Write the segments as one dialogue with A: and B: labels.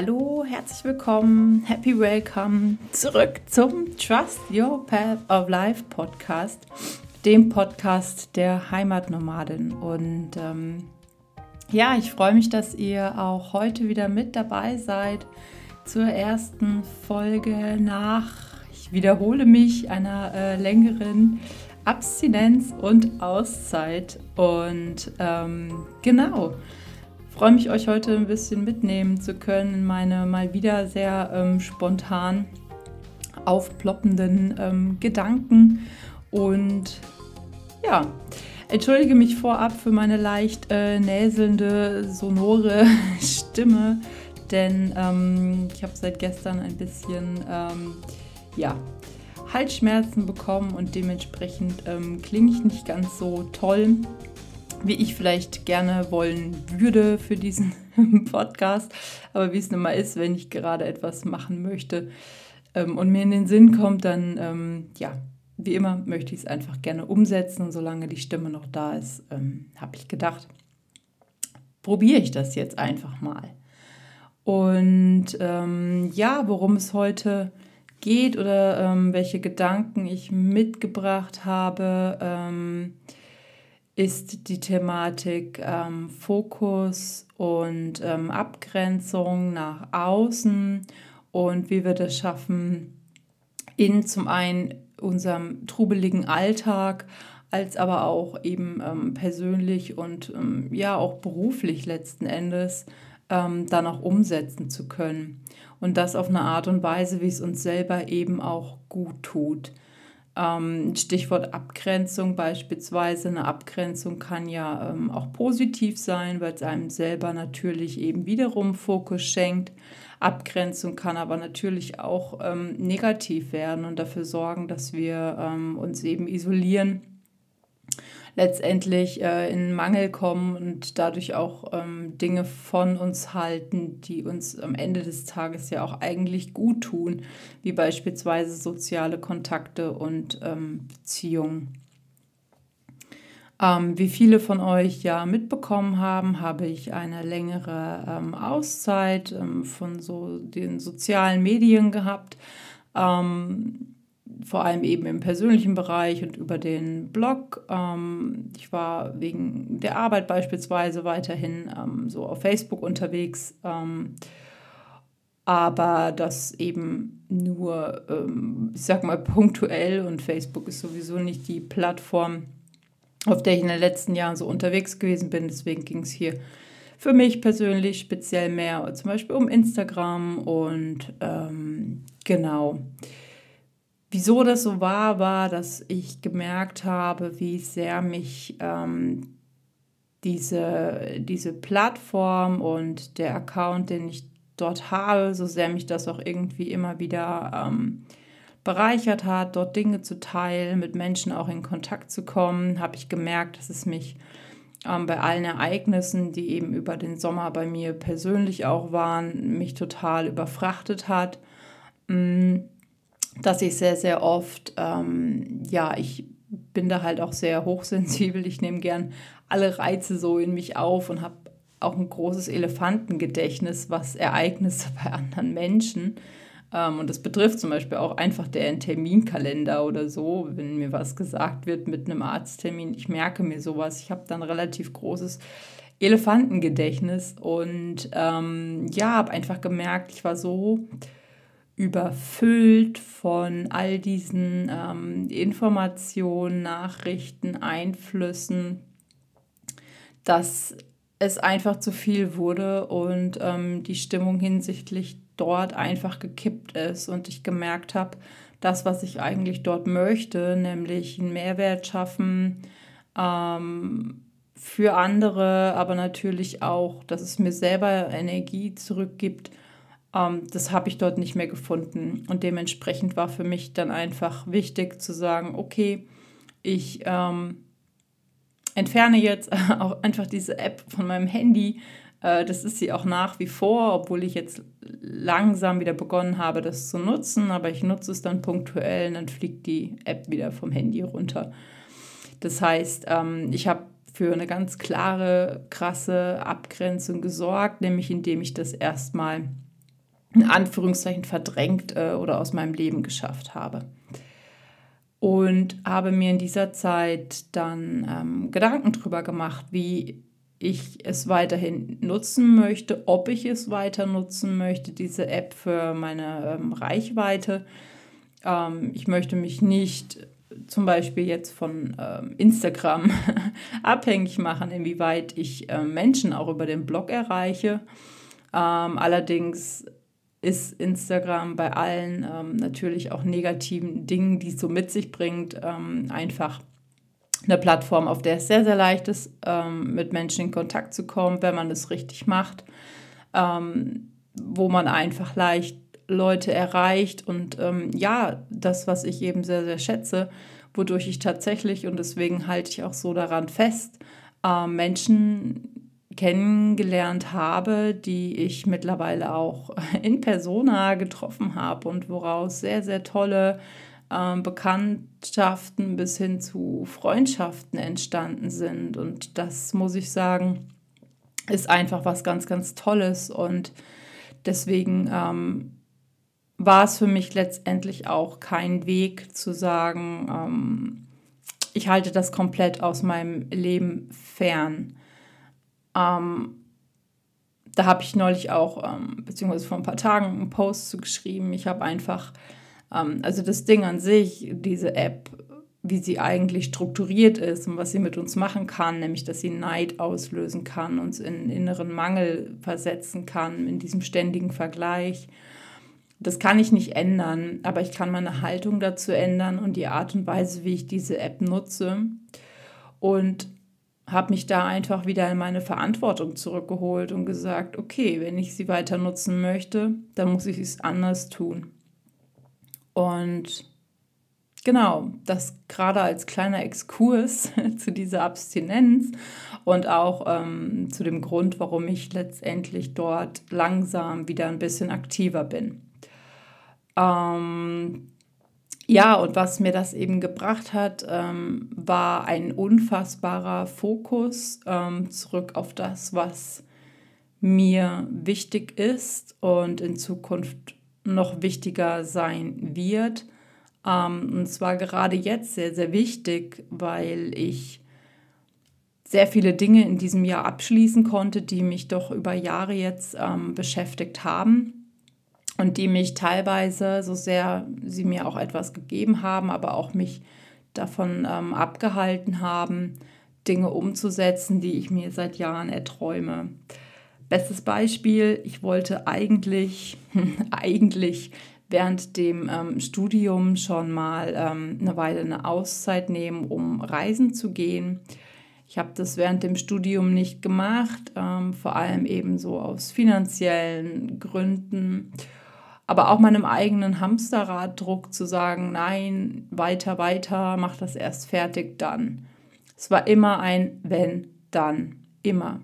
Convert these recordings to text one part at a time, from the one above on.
A: Hallo, herzlich willkommen, happy welcome zurück zum Trust Your Path of Life Podcast, dem Podcast der Heimatnomadin. Und ähm, ja, ich freue mich, dass ihr auch heute wieder mit dabei seid zur ersten Folge nach, ich wiederhole mich, einer äh, längeren Abstinenz und Auszeit. Und ähm, genau freue mich, euch heute ein bisschen mitnehmen zu können in meine mal wieder sehr ähm, spontan aufploppenden ähm, Gedanken. Und ja, entschuldige mich vorab für meine leicht äh, näselnde, sonore Stimme, denn ähm, ich habe seit gestern ein bisschen, ähm, ja, Halsschmerzen bekommen und dementsprechend ähm, klinge ich nicht ganz so toll wie ich vielleicht gerne wollen würde für diesen Podcast. Aber wie es nun mal ist, wenn ich gerade etwas machen möchte ähm, und mir in den Sinn kommt, dann, ähm, ja, wie immer möchte ich es einfach gerne umsetzen. Und solange die Stimme noch da ist, ähm, habe ich gedacht, probiere ich das jetzt einfach mal. Und ähm, ja, worum es heute geht oder ähm, welche Gedanken ich mitgebracht habe ähm, ist die Thematik ähm, Fokus und ähm, Abgrenzung nach außen und wie wir das schaffen, in zum einen unserem trubeligen Alltag, als aber auch eben ähm, persönlich und ähm, ja auch beruflich letzten Endes ähm, dann auch umsetzen zu können. Und das auf eine Art und Weise, wie es uns selber eben auch gut tut. Ähm, Stichwort Abgrenzung beispielsweise. Eine Abgrenzung kann ja ähm, auch positiv sein, weil es einem selber natürlich eben wiederum Fokus schenkt. Abgrenzung kann aber natürlich auch ähm, negativ werden und dafür sorgen, dass wir ähm, uns eben isolieren letztendlich äh, in Mangel kommen und dadurch auch ähm, Dinge von uns halten, die uns am Ende des Tages ja auch eigentlich gut tun, wie beispielsweise soziale Kontakte und ähm, Beziehungen. Ähm, wie viele von euch ja mitbekommen haben, habe ich eine längere ähm, Auszeit ähm, von so den sozialen Medien gehabt. Ähm, vor allem eben im persönlichen Bereich und über den Blog. Ähm, ich war wegen der Arbeit beispielsweise weiterhin ähm, so auf Facebook unterwegs, ähm, aber das eben nur, ähm, ich sag mal, punktuell und Facebook ist sowieso nicht die Plattform, auf der ich in den letzten Jahren so unterwegs gewesen bin. Deswegen ging es hier für mich persönlich speziell mehr zum Beispiel um Instagram und ähm, genau. Wieso das so war, war, dass ich gemerkt habe, wie sehr mich ähm, diese, diese Plattform und der Account, den ich dort habe, so sehr mich das auch irgendwie immer wieder ähm, bereichert hat, dort Dinge zu teilen, mit Menschen auch in Kontakt zu kommen, habe ich gemerkt, dass es mich ähm, bei allen Ereignissen, die eben über den Sommer bei mir persönlich auch waren, mich total überfrachtet hat. Mm dass ich sehr, sehr oft, ähm, ja, ich bin da halt auch sehr hochsensibel. Ich nehme gern alle Reize so in mich auf und habe auch ein großes Elefantengedächtnis, was Ereignisse bei anderen Menschen. Ähm, und das betrifft zum Beispiel auch einfach der Terminkalender oder so, wenn mir was gesagt wird mit einem Arzttermin. Ich merke mir sowas. Ich habe dann relativ großes Elefantengedächtnis und ähm, ja, habe einfach gemerkt, ich war so überfüllt von all diesen ähm, Informationen, Nachrichten, Einflüssen, dass es einfach zu viel wurde und ähm, die Stimmung hinsichtlich dort einfach gekippt ist. Und ich gemerkt habe, das, was ich eigentlich dort möchte, nämlich einen Mehrwert schaffen ähm, für andere, aber natürlich auch, dass es mir selber Energie zurückgibt, das habe ich dort nicht mehr gefunden. Und dementsprechend war für mich dann einfach wichtig zu sagen, okay, ich ähm, entferne jetzt auch einfach diese App von meinem Handy. Äh, das ist sie auch nach wie vor, obwohl ich jetzt langsam wieder begonnen habe, das zu nutzen. Aber ich nutze es dann punktuell und dann fliegt die App wieder vom Handy runter. Das heißt, ähm, ich habe für eine ganz klare, krasse Abgrenzung gesorgt, nämlich indem ich das erstmal in Anführungszeichen verdrängt äh, oder aus meinem Leben geschafft habe. Und habe mir in dieser Zeit dann ähm, Gedanken darüber gemacht, wie ich es weiterhin nutzen möchte, ob ich es weiter nutzen möchte, diese App für meine ähm, Reichweite. Ähm, ich möchte mich nicht zum Beispiel jetzt von ähm, Instagram abhängig machen, inwieweit ich äh, Menschen auch über den Blog erreiche. Ähm, allerdings ist Instagram bei allen ähm, natürlich auch negativen Dingen, die es so mit sich bringt, ähm, einfach eine Plattform, auf der es sehr, sehr leicht ist, ähm, mit Menschen in Kontakt zu kommen, wenn man es richtig macht, ähm, wo man einfach leicht Leute erreicht. Und ähm, ja, das, was ich eben sehr, sehr schätze, wodurch ich tatsächlich, und deswegen halte ich auch so daran fest, äh, Menschen kennengelernt habe, die ich mittlerweile auch in persona getroffen habe und woraus sehr, sehr tolle äh, Bekanntschaften bis hin zu Freundschaften entstanden sind. Und das muss ich sagen, ist einfach was ganz, ganz Tolles. Und deswegen ähm, war es für mich letztendlich auch kein Weg zu sagen, ähm, ich halte das komplett aus meinem Leben fern. Ähm, da habe ich neulich auch, ähm, beziehungsweise vor ein paar Tagen, einen Post zu geschrieben. Ich habe einfach, ähm, also das Ding an sich, diese App, wie sie eigentlich strukturiert ist und was sie mit uns machen kann, nämlich dass sie Neid auslösen kann, uns in inneren Mangel versetzen kann, in diesem ständigen Vergleich. Das kann ich nicht ändern, aber ich kann meine Haltung dazu ändern und die Art und Weise, wie ich diese App nutze. Und habe mich da einfach wieder in meine Verantwortung zurückgeholt und gesagt, okay, wenn ich sie weiter nutzen möchte, dann muss ich es anders tun. Und genau, das gerade als kleiner Exkurs zu dieser Abstinenz und auch ähm, zu dem Grund, warum ich letztendlich dort langsam wieder ein bisschen aktiver bin. Ähm, ja, und was mir das eben gebracht hat, ähm, war ein unfassbarer Fokus ähm, zurück auf das, was mir wichtig ist und in Zukunft noch wichtiger sein wird. Ähm, und zwar gerade jetzt sehr, sehr wichtig, weil ich sehr viele Dinge in diesem Jahr abschließen konnte, die mich doch über Jahre jetzt ähm, beschäftigt haben und die mich teilweise, so sehr sie mir auch etwas gegeben haben, aber auch mich davon ähm, abgehalten haben, Dinge umzusetzen, die ich mir seit Jahren erträume. Bestes Beispiel, ich wollte eigentlich, eigentlich während dem ähm, Studium schon mal ähm, eine Weile eine Auszeit nehmen, um reisen zu gehen. Ich habe das während dem Studium nicht gemacht, ähm, vor allem eben so aus finanziellen Gründen aber auch meinem eigenen Hamsterraddruck zu sagen, nein, weiter, weiter, mach das erst fertig, dann. Es war immer ein wenn, dann, immer.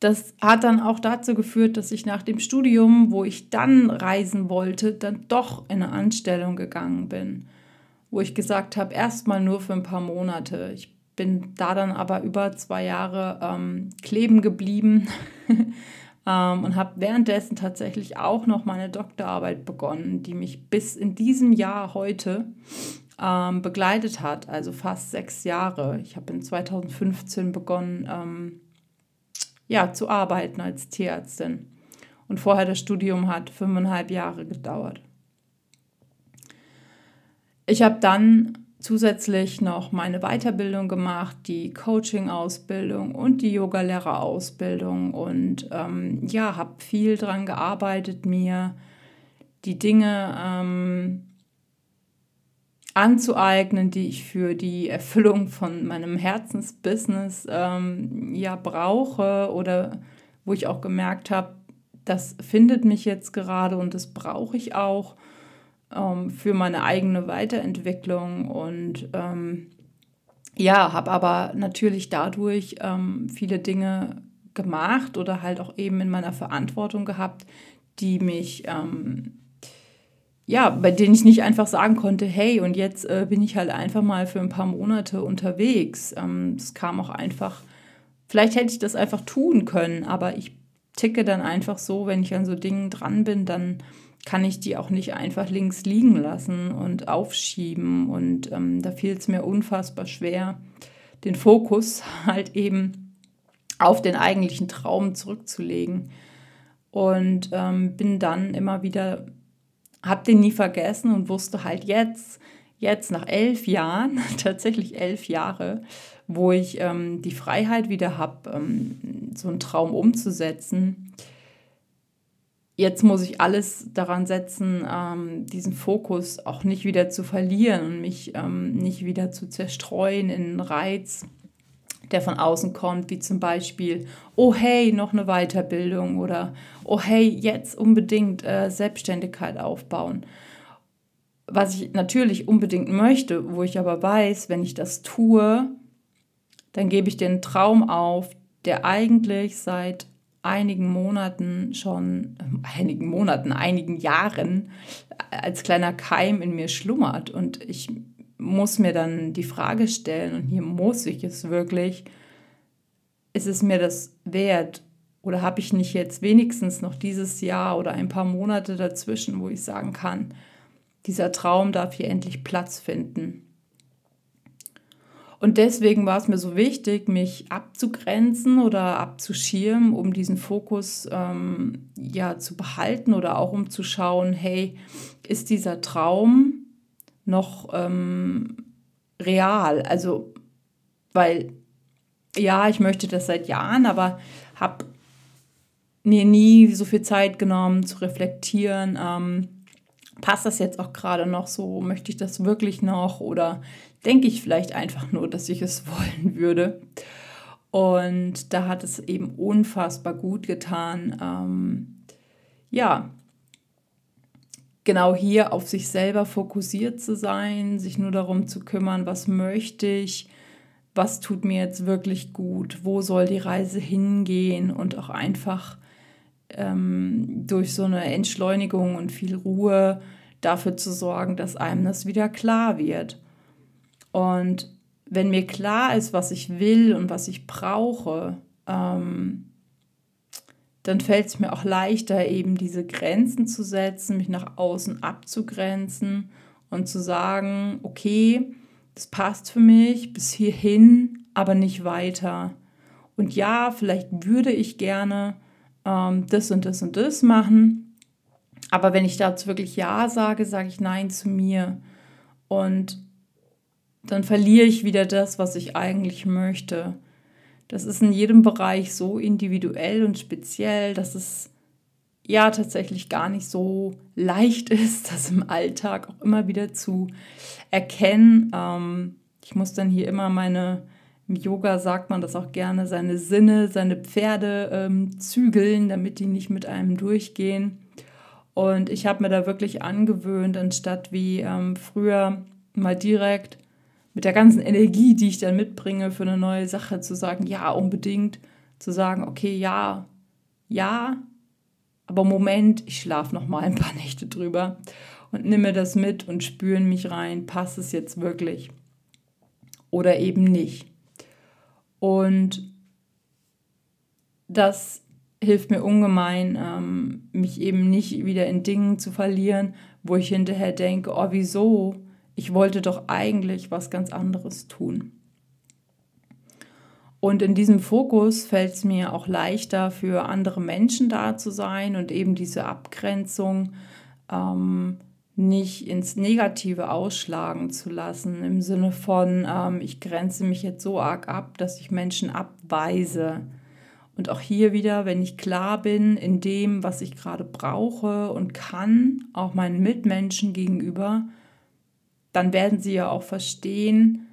A: Das hat dann auch dazu geführt, dass ich nach dem Studium, wo ich dann reisen wollte, dann doch in eine Anstellung gegangen bin, wo ich gesagt habe, erstmal nur für ein paar Monate. Ich bin da dann aber über zwei Jahre ähm, kleben geblieben ähm, und habe währenddessen tatsächlich auch noch meine Doktorarbeit begonnen, die mich bis in diesem Jahr heute ähm, begleitet hat, also fast sechs Jahre. Ich habe in 2015 begonnen, ähm, ja, zu arbeiten als Tierärztin. Und vorher das Studium hat fünfeinhalb Jahre gedauert. Ich habe dann zusätzlich noch meine Weiterbildung gemacht, die Coaching-Ausbildung und die Yogalehrerausbildung. Und ähm, ja, habe viel daran gearbeitet, mir die Dinge ähm, anzueignen, die ich für die Erfüllung von meinem Herzensbusiness ähm, ja brauche oder wo ich auch gemerkt habe, das findet mich jetzt gerade und das brauche ich auch ähm, für meine eigene Weiterentwicklung und ähm, ja, habe aber natürlich dadurch ähm, viele Dinge gemacht oder halt auch eben in meiner Verantwortung gehabt, die mich, ähm, ja, bei denen ich nicht einfach sagen konnte, hey, und jetzt äh, bin ich halt einfach mal für ein paar Monate unterwegs. Ähm, kam auch einfach, vielleicht hätte ich das einfach tun können, aber ich ticke dann einfach so, wenn ich an so Dingen dran bin, dann kann ich die auch nicht einfach links liegen lassen und aufschieben. Und ähm, da fiel es mir unfassbar schwer, den Fokus halt eben auf den eigentlichen Traum zurückzulegen. Und ähm, bin dann immer wieder, habe den nie vergessen und wusste halt jetzt, jetzt nach elf Jahren, tatsächlich elf Jahre, wo ich ähm, die Freiheit wieder habe, ähm, so einen Traum umzusetzen. Jetzt muss ich alles daran setzen, ähm, diesen Fokus auch nicht wieder zu verlieren und mich ähm, nicht wieder zu zerstreuen in einen Reiz, der von außen kommt, wie zum Beispiel, oh hey, noch eine Weiterbildung oder oh hey, jetzt unbedingt äh, Selbstständigkeit aufbauen. Was ich natürlich unbedingt möchte, wo ich aber weiß, wenn ich das tue, dann gebe ich den Traum auf, der eigentlich seit einigen Monaten schon, äh, einigen Monaten, einigen Jahren als kleiner Keim in mir schlummert. Und ich muss mir dann die Frage stellen, und hier muss ich es wirklich, ist es mir das wert? Oder habe ich nicht jetzt wenigstens noch dieses Jahr oder ein paar Monate dazwischen, wo ich sagen kann, dieser Traum darf hier endlich Platz finden. Und deswegen war es mir so wichtig, mich abzugrenzen oder abzuschirmen, um diesen Fokus ähm, ja zu behalten oder auch um zu schauen, hey, ist dieser Traum noch ähm, real? Also, weil ja, ich möchte das seit Jahren, aber habe mir nie so viel Zeit genommen zu reflektieren. Ähm, passt das jetzt auch gerade noch so? Möchte ich das wirklich noch? Oder denke ich vielleicht einfach nur, dass ich es wollen würde? Und da hat es eben unfassbar gut getan, ähm, ja, genau hier auf sich selber fokussiert zu sein, sich nur darum zu kümmern, was möchte ich, was tut mir jetzt wirklich gut, wo soll die Reise hingehen und auch einfach ähm, durch so eine Entschleunigung und viel Ruhe dafür zu sorgen, dass einem das wieder klar wird. Und wenn mir klar ist, was ich will und was ich brauche, ähm, dann fällt es mir auch leichter, eben diese Grenzen zu setzen, mich nach außen abzugrenzen und zu sagen, okay, das passt für mich bis hierhin, aber nicht weiter. Und ja, vielleicht würde ich gerne ähm, das und das und das machen. Aber wenn ich dazu wirklich Ja sage, sage ich Nein zu mir. Und dann verliere ich wieder das, was ich eigentlich möchte. Das ist in jedem Bereich so individuell und speziell, dass es ja tatsächlich gar nicht so leicht ist, das im Alltag auch immer wieder zu erkennen. Ähm, ich muss dann hier immer meine im Yoga sagt man das auch gerne, seine Sinne, seine Pferde ähm, zügeln, damit die nicht mit einem durchgehen. Und ich habe mir da wirklich angewöhnt, anstatt wie ähm, früher mal direkt mit der ganzen Energie, die ich dann mitbringe für eine neue Sache, zu sagen, ja, unbedingt, zu sagen, okay, ja, ja, aber Moment, ich schlafe noch mal ein paar Nächte drüber und nehme das mit und spüre mich rein, passt es jetzt wirklich oder eben nicht. Und das hilft mir ungemein, ähm, mich eben nicht wieder in Dingen zu verlieren, wo ich hinterher denke, oh wieso? Ich wollte doch eigentlich was ganz anderes tun. Und in diesem Fokus fällt es mir auch leichter, für andere Menschen da zu sein und eben diese Abgrenzung ähm, nicht ins Negative ausschlagen zu lassen, im Sinne von, ähm, ich grenze mich jetzt so arg ab, dass ich Menschen abweise. Und auch hier wieder, wenn ich klar bin in dem, was ich gerade brauche und kann, auch meinen Mitmenschen gegenüber, dann werden sie ja auch verstehen,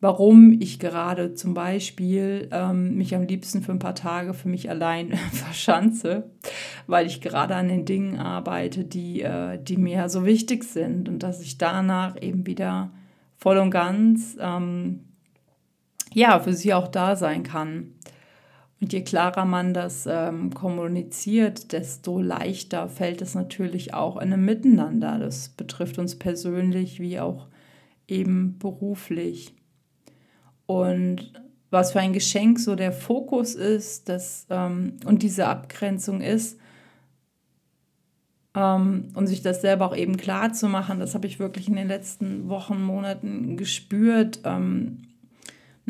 A: warum ich gerade zum Beispiel ähm, mich am liebsten für ein paar Tage für mich allein verschanze, weil ich gerade an den Dingen arbeite, die, äh, die mir so wichtig sind und dass ich danach eben wieder voll und ganz ähm, ja, für sie auch da sein kann. Und je klarer man das ähm, kommuniziert, desto leichter fällt es natürlich auch in einem Miteinander. Das betrifft uns persönlich wie auch eben beruflich. Und was für ein Geschenk so der Fokus ist das, ähm, und diese Abgrenzung ist. Ähm, und sich das selber auch eben klar zu machen, das habe ich wirklich in den letzten Wochen, Monaten gespürt, ähm,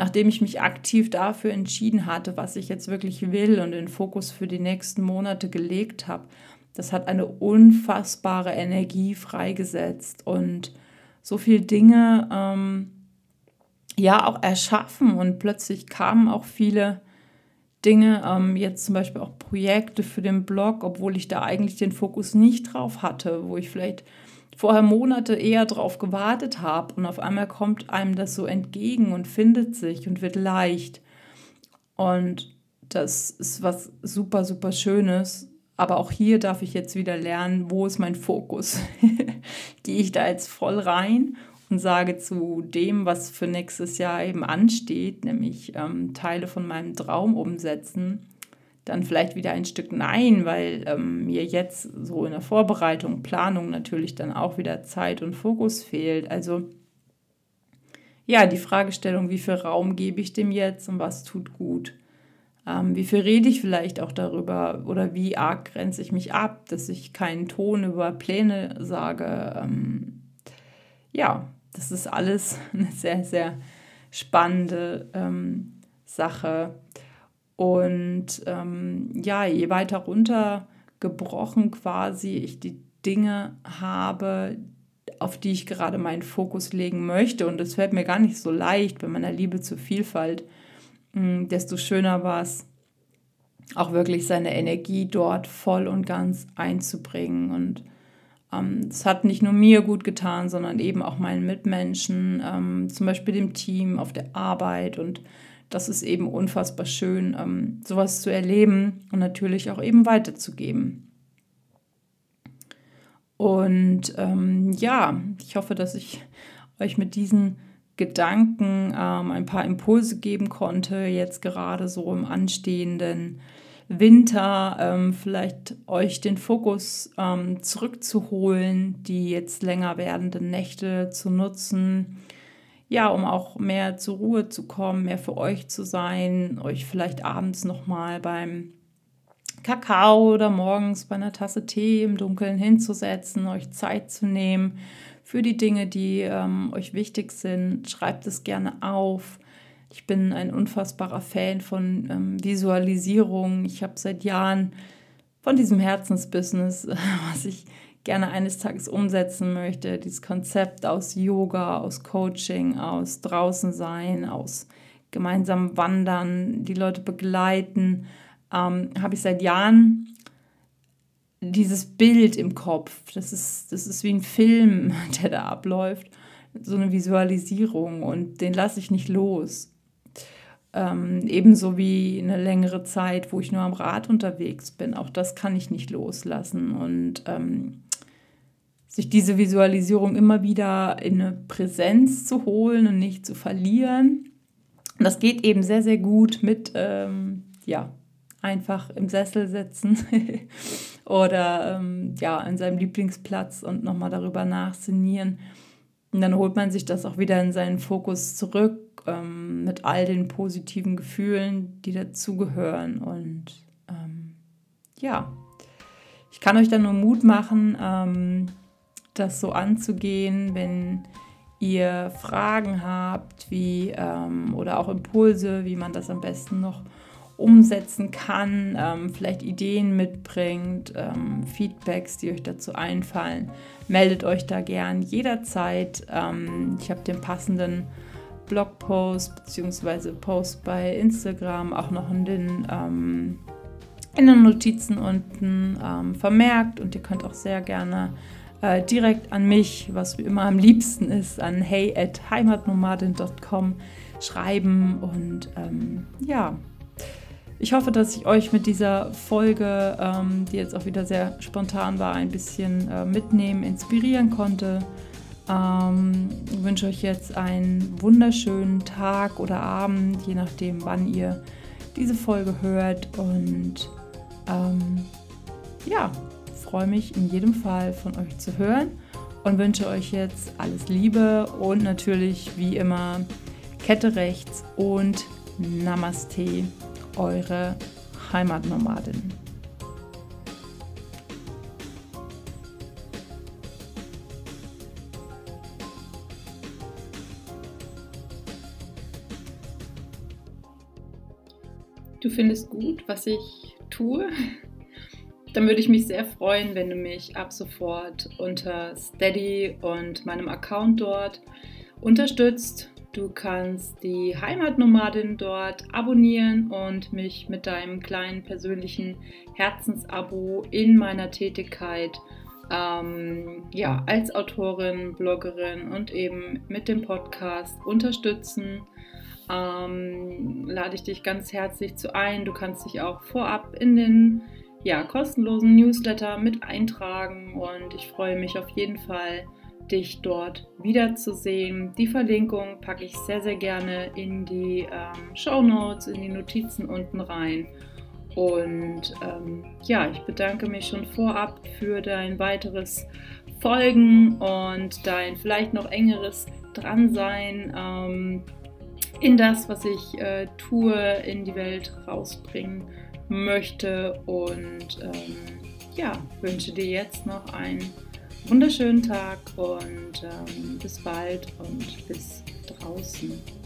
A: nachdem ich mich aktiv dafür entschieden hatte, was ich jetzt wirklich will und den Fokus für die nächsten Monate gelegt habe. Das hat eine unfassbare Energie freigesetzt und so viele Dinge ähm, ja auch erschaffen und plötzlich kamen auch viele Dinge, ähm, jetzt zum Beispiel auch Projekte für den Blog, obwohl ich da eigentlich den Fokus nicht drauf hatte, wo ich vielleicht vorher Monate eher drauf gewartet habe und auf einmal kommt einem das so entgegen und findet sich und wird leicht. Und das ist was super, super Schönes. Aber auch hier darf ich jetzt wieder lernen, wo ist mein Fokus? Gehe ich da jetzt voll rein und sage zu dem, was für nächstes Jahr eben ansteht, nämlich ähm, Teile von meinem Traum umsetzen, dann vielleicht wieder ein Stück Nein, weil ähm, mir jetzt so in der Vorbereitung, Planung natürlich dann auch wieder Zeit und Fokus fehlt. Also ja, die Fragestellung, wie viel Raum gebe ich dem jetzt und was tut gut? Ähm, wie viel rede ich vielleicht auch darüber oder wie arg grenze ich mich ab, dass ich keinen Ton über Pläne sage? Ähm, ja, das ist alles eine sehr, sehr spannende ähm, Sache. Und ähm, ja, je weiter runtergebrochen quasi ich die Dinge habe, auf die ich gerade meinen Fokus legen möchte, und das fällt mir gar nicht so leicht bei meiner Liebe zur Vielfalt, mh, hm, desto schöner war es, auch wirklich seine Energie dort voll und ganz einzubringen. Und ähm, es hat nicht nur mir gut getan, sondern eben auch meinen Mitmenschen, ähm, zum Beispiel dem Team auf der Arbeit. Und das ist eben unfassbar schön, ähm, sowas zu erleben und natürlich auch eben weiterzugeben. Und ähm, ja, ich hoffe, dass ich euch mit diesen Gedanken ähm, ein paar Impulse geben konnte, jetzt gerade so im anstehenden Winter ähm, vielleicht euch den Fokus ähm, zurückzuholen, die jetzt länger werdenden Nächte zu nutzen, ja, um auch mehr zur Ruhe zu kommen, mehr für euch zu sein, euch vielleicht abends nochmal beim Kakao oder morgens bei einer Tasse Tee im Dunkeln hinzusetzen, euch Zeit zu nehmen für die Dinge, die ähm, euch wichtig sind. Schreibt es gerne auf ich bin ein unfassbarer Fan von ähm, Visualisierung. Ich habe seit Jahren von diesem Herzensbusiness, was ich gerne eines Tages umsetzen möchte, dieses Konzept aus Yoga, aus Coaching, aus draußen sein, aus gemeinsam wandern, die Leute begleiten, ähm, habe ich seit Jahren dieses Bild im Kopf. Das ist, das ist wie ein Film, der da abläuft. So eine Visualisierung und den lasse ich nicht los. Ähm, ebenso wie eine längere Zeit, wo ich nur am Rad unterwegs bin. Auch das kann ich nicht loslassen. Und ähm, sich diese Visualisierung immer wieder in eine Präsenz zu holen und nicht zu verlieren. Und das geht eben sehr, sehr gut mit, ähm, ja, einfach im Sessel sitzen oder ähm, ja, an seinem Lieblingsplatz und nochmal darüber nachsinnieren. Und dann holt man sich das auch wieder in seinen Fokus zurück ähm, mit all den positiven Gefühlen, die dazugehören. Und ähm, ja, ich kann euch dann nur Mut machen, ähm, das so anzugehen, wenn ihr Fragen habt, wie ähm, oder auch Impulse, wie man das am besten noch umsetzen kann, ähm, vielleicht Ideen mitbringt, ähm, Feedbacks, die euch dazu einfallen, meldet euch da gern jederzeit. Ähm, ich habe den passenden Blogpost bzw. Post bei Instagram auch noch in den, ähm, in den Notizen unten ähm, vermerkt und ihr könnt auch sehr gerne äh, direkt an mich, was wie immer am liebsten ist, an hey at heimatnomadin.com schreiben und ähm, ja. Ich hoffe, dass ich euch mit dieser Folge, ähm, die jetzt auch wieder sehr spontan war, ein bisschen äh, mitnehmen, inspirieren konnte. Ähm, ich wünsche euch jetzt einen wunderschönen Tag oder Abend, je nachdem, wann ihr diese Folge hört. Und ähm, ja, freue mich in jedem Fall von euch zu hören und wünsche euch jetzt alles Liebe und natürlich wie immer Kette rechts und Namaste, eure Heimatnomadin. Du findest gut, was ich tue? Dann würde ich mich sehr freuen, wenn du mich ab sofort unter Steady und meinem Account dort unterstützt. Du kannst die Heimatnomadin dort abonnieren und mich mit deinem kleinen persönlichen Herzensabo in meiner Tätigkeit ähm, ja, als Autorin, Bloggerin und eben mit dem Podcast unterstützen. Ähm, lade ich dich ganz herzlich zu ein. Du kannst dich auch vorab in den ja, kostenlosen Newsletter mit eintragen und ich freue mich auf jeden Fall dich dort wiederzusehen. Die Verlinkung packe ich sehr, sehr gerne in die ähm, Show Notes, in die Notizen unten rein. Und ähm, ja, ich bedanke mich schon vorab für dein weiteres Folgen und dein vielleicht noch engeres Dransein ähm, in das, was ich äh, tue, in die Welt rausbringen möchte. Und ähm, ja, wünsche dir jetzt noch einen wunderschönen Tag und ähm, bis bald und bis draußen.